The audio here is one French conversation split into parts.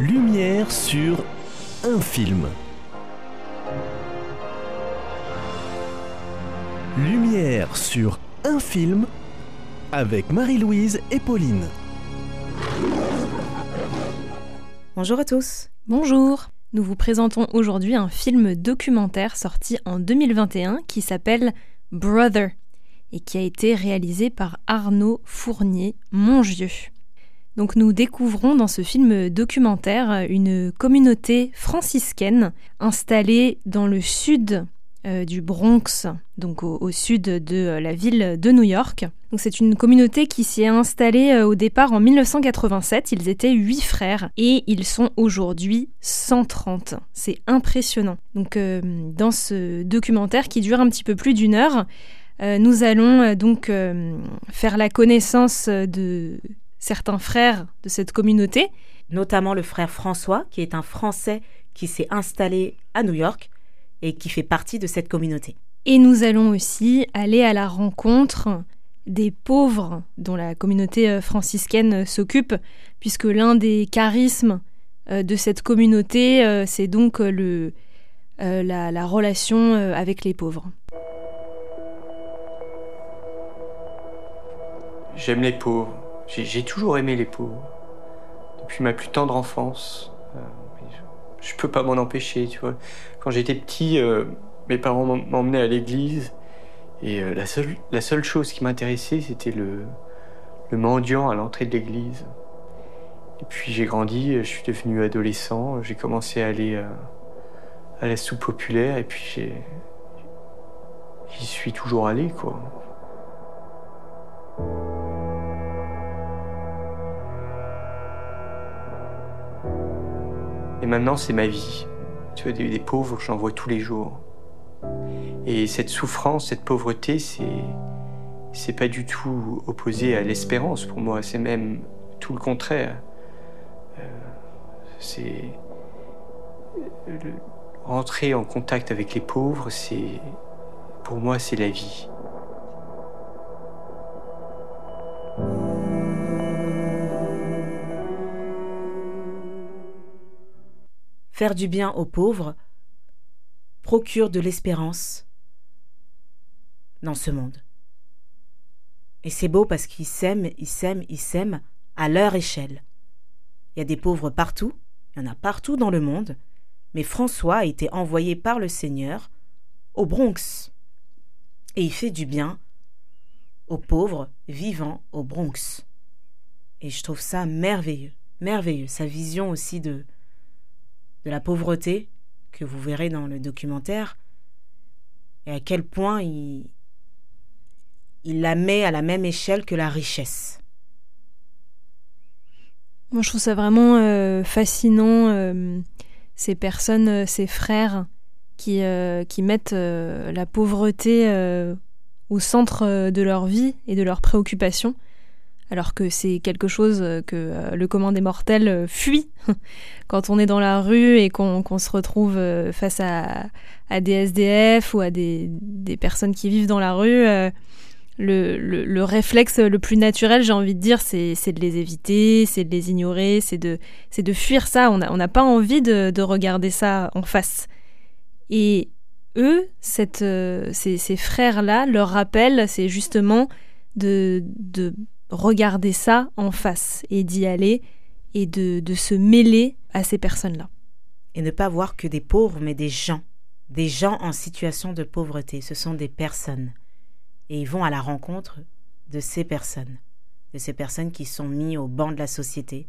Lumière sur un film. Lumière sur un film avec Marie-Louise et Pauline. Bonjour à tous. Bonjour. Nous vous présentons aujourd'hui un film documentaire sorti en 2021 qui s'appelle Brother et qui a été réalisé par Arnaud Fournier Mongieux. Donc nous découvrons dans ce film documentaire une communauté franciscaine installée dans le sud euh, du Bronx, donc au, sud de euh, la ville de New York. C'est une communauté qui s'y est installée euh, au départ en 1987. Ils étaient huit frères et ils sont aujourd'hui 130. C'est impressionnant. Donc dans ce documentaire qui dure un petit peu plus d'une heure, nous allons donc faire la connaissance de certains frères de cette communauté. Notamment le frère François, qui est un Français qui s'est installé à New York et qui fait partie de cette communauté. Et nous allons aussi aller à la rencontre des pauvres dont la communauté euh, franciscaine euh, s'occupe, puisque l'un des charismes euh, de cette communauté, c'est donc le, la, la, relation avec les pauvres. J'aime les pauvres. J'ai toujours aimé les pauvres. Depuis ma plus tendre enfance je peux pas m'en empêcher, tu vois. Quand j'étais petit, euh, mes parents m'emmenaient à l'église et euh, la, seule, chose qui m'intéressait, c'était le, le mendiant à l'entrée de l'église. Et puis j'ai grandi, je suis devenu adolescent, j'ai commencé à aller euh, à la soupe populaire et puis. J'y suis toujours allé, quoi. Maintenant, c'est ma vie. Tu vois, des, pauvres, j'en vois tous les jours. Et cette souffrance, cette pauvreté, c'est c'est pas du tout opposé à l'espérance pour moi. C'est même tout le contraire. Euh, c'est rentrer en contact avec les pauvres, c'est pour moi, c'est la vie. Faire du bien aux pauvres procure de l'espérance dans ce monde. Et c'est beau parce qu'ils s'aiment, ils s'aiment, ils s'aiment à leur échelle. Il y a des pauvres partout, il y en a partout dans le monde, mais François a été envoyé par le Seigneur au Bronx. Et il fait du bien aux pauvres vivant au Bronx. Et je trouve ça merveilleux, merveilleux, sa vision aussi de, de la pauvreté que vous verrez dans le documentaire et à quel point il, il la met à la même échelle que la richesse. Moi, je trouve ça vraiment euh, fascinant, euh, ces personnes, euh, ces frères qui, qui mettent la pauvreté au centre de leur vie et de leurs préoccupations alors que c'est quelque chose que euh, le commun des mortels euh, fuit quand on est dans la rue et qu'on se retrouve euh, face à, des SDF ou à des, personnes qui vivent dans la rue. Le, réflexe le plus naturel, j'ai envie de dire, c'est de les éviter, c'est de les ignorer, c'est de, fuir ça. On n'a pas envie de, regarder ça en face. Et eux, ces, frères-là, leur rappel, c'est justement de regarder ça en face et d'y aller et de, de se mêler à ces personnes-là. Et ne pas voir que des pauvres, mais des gens, des gens en situation de pauvreté. Ce sont des personnes. Et ils vont à la rencontre de ces personnes, de ces personnes qui sont mises au banc de la société,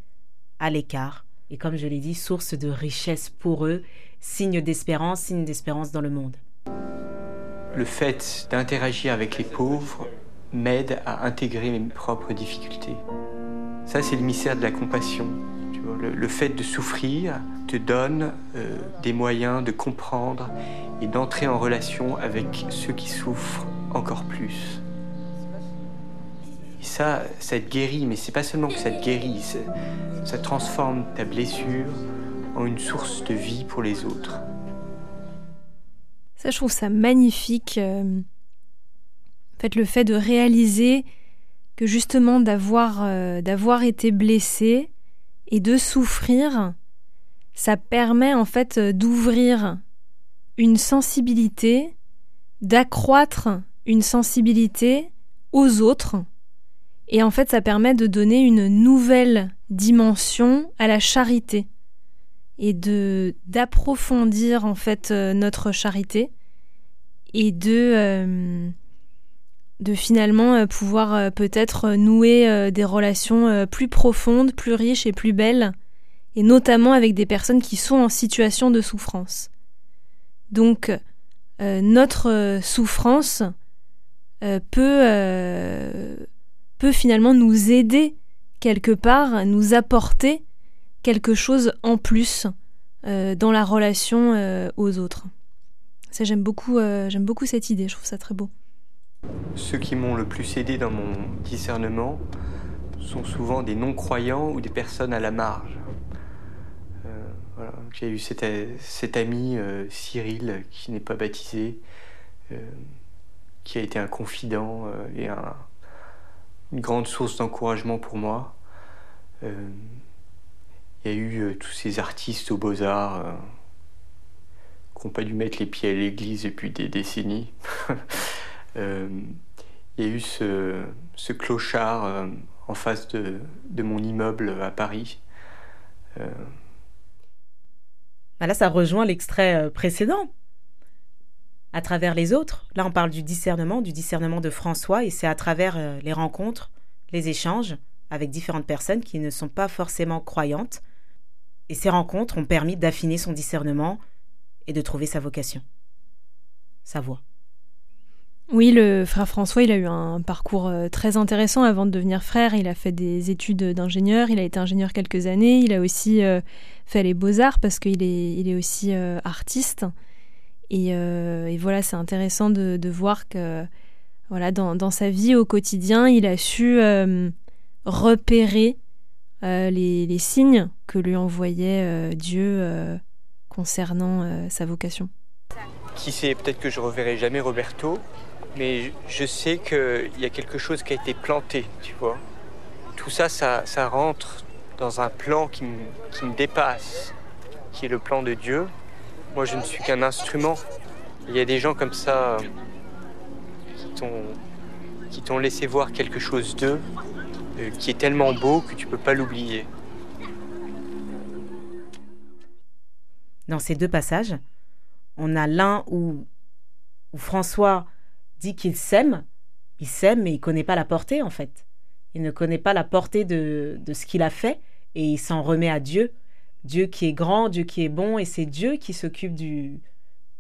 à l'écart, et comme je l'ai dit, source de richesse pour eux, signe d'espérance, signe d'espérance dans le monde. Le fait d'interagir avec les pauvres m'aide à intégrer mes propres difficultés. Ça, c'est le mystère de la compassion. le, fait de souffrir te donne euh, des moyens de comprendre et d'entrer en relation avec ceux qui souffrent encore plus. Ça, ça te guérit, mais c'est pas seulement que ça te guérit, ça transforme ta blessure en une source de vie pour les autres. Ça, je trouve ça magnifique. Euh, fait, le fait de réaliser que justement d'avoir euh, d'avoir été blessé et de souffrir, ça permet en fait d'ouvrir une sensibilité, d'accroître une sensibilité aux autres. Et en fait, ça permet de donner une nouvelle dimension à la charité et de d'approfondir en fait euh, notre charité et de euh, de finalement euh, pouvoir peut-être nouer des relations plus profondes, plus riches et plus belles et notamment avec des personnes qui sont en situation de souffrance. Donc notre souffrance peut peut finalement nous aider quelque part, nous apporter quelque chose en plus euh, dans la relation euh, aux autres. Ça, j'aime beaucoup, euh, j'aime beaucoup cette idée, je trouve ça très beau. Ceux qui m'ont le plus aidé dans mon discernement sont souvent des non-croyants ou des personnes à la marge. J'ai eu cet, ami Cyril qui n'est pas baptisé, qui a été un confident et une grande source d'encouragement pour moi. Il y a eu euh, tous ces artistes aux beaux-arts euh, qui n'ont pas dû mettre les pieds à l'église depuis des décennies. Euh, il y a eu ce, clochard en face de, de, mon immeuble à Paris. Bah là, ça rejoint l'extrait précédent. À travers les autres, là on parle du discernement, du discernement de François, et c'est à travers les rencontres, les échanges avec différentes personnes qui ne sont pas forcément croyantes, et ces rencontres ont permis d'affiner son discernement et de trouver sa vocation, sa voie. Oui, le frère François, il a eu un parcours euh, très intéressant avant de devenir frère. Il a fait des études d'ingénieur, il a été ingénieur quelques années, il a aussi euh, fait les beaux-arts parce qu'il est, il est aussi euh, artiste. Et, voilà, c'est intéressant de, voir que voilà, dans, dans, sa vie au quotidien, il a su repérer les, signes que lui envoyait Dieu concernant sa vocation. Qui sait, peut-être que je reverrai jamais Roberto, mais je sais qu'il y a quelque chose qui a été planté, tu vois. Tout ça, ça, rentre dans un plan qui me, dépasse, qui est le plan de Dieu. Moi, je ne suis qu'un instrument. Il y a des gens comme ça qui t'ont laissé voir quelque chose d'eux euh, qui est tellement beau que tu peux pas l'oublier. Dans ces deux passages, on a l'un où, François dit qu'il s'aime, il s'aime mais il connaît pas la portée en fait. Il ne connaît pas la portée de, de ce qu'il a fait et il s'en remet à Dieu. Dieu qui est grand, Dieu qui est bon et c'est Dieu qui s'occupe du,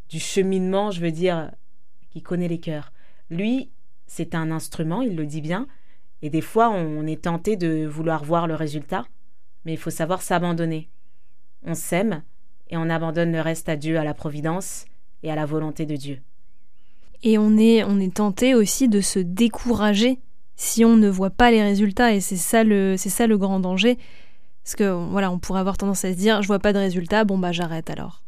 du cheminement, je veux dire, qui connaît les cœurs. Lui, c'est un instrument, il le dit bien, et des fois, on est tenté de vouloir voir le résultat, mais il faut savoir s'abandonner. On s'aime et on abandonne le reste à Dieu, à la providence et à la volonté de Dieu. Et on est, on est tenté aussi de se décourager si on ne voit pas les résultats, et c'est ça le, c'est ça le grand danger. Parce que voilà, on pourrait avoir tendance à se dire, je vois pas de résultats, bon bah j'arrête alors.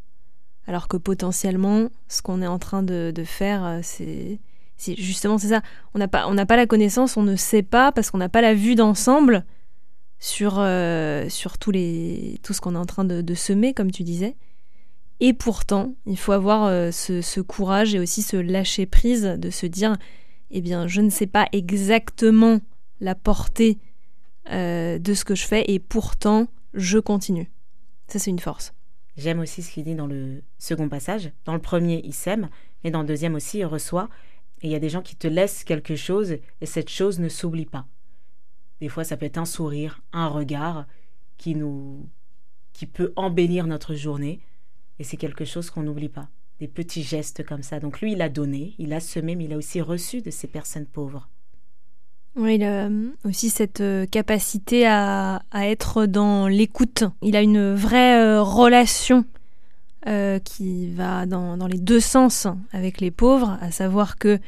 Alors que potentiellement, ce qu'on est en train de, de faire, euh, c'est, justement c'est ça. On n'a pas, on n'a pas la connaissance, on ne sait pas parce qu'on n'a pas la vue d'ensemble sur euh, sur tous les tout ce qu'on est en train de, semer, comme tu disais. Et pourtant, il faut avoir euh, ce, courage et aussi ce lâcher prise de se dire, eh bien, je ne sais pas exactement la portée euh, de ce que je fais et pourtant je continue. Ça, c'est une force. J'aime aussi ce qu'il dit dans le second passage. Dans le premier, il sème, mais dans le deuxième aussi, il reçoit. Et il y a des gens qui te laissent quelque chose et cette chose ne s'oublie pas. Des fois, ça peut être un sourire, un regard qui nous qui peut embellir notre journée et c'est quelque chose qu'on n'oublie pas. Des petits gestes comme ça. Donc lui, il a donné, il a semé, mais il a aussi reçu de ces personnes pauvres. Oui, il a euh, aussi cette euh, capacité à, à être dans l'écoute. Il a une vraie euh, relation qui va dans, dans, les deux sens avec les pauvres, à savoir que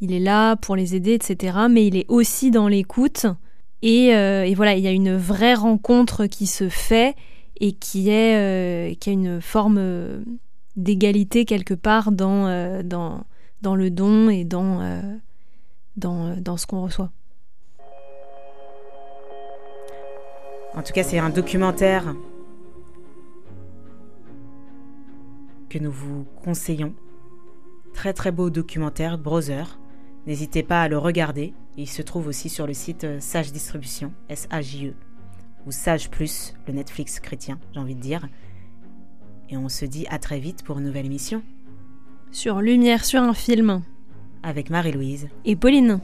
il est là pour les aider, etc. Mais il est aussi dans l'écoute. Et, et, voilà, il y a une vraie rencontre qui se fait et euh, qui a une forme d'égalité quelque part dans, dans, le don et dans, dans, ce qu'on reçoit. En tout cas, c'est un documentaire que nous vous conseillons. Très très beau documentaire, Brother. N'hésitez pas à le regarder. Il se trouve aussi sur le site euh, Sage Distribution, S-A-J-E, ou Sage Plus, le Netflix chrétien, j'ai envie de dire. Et on se dit à très vite pour une nouvelle émission Sur Lumière sur un film. avec Marie-Louise. Et Pauline.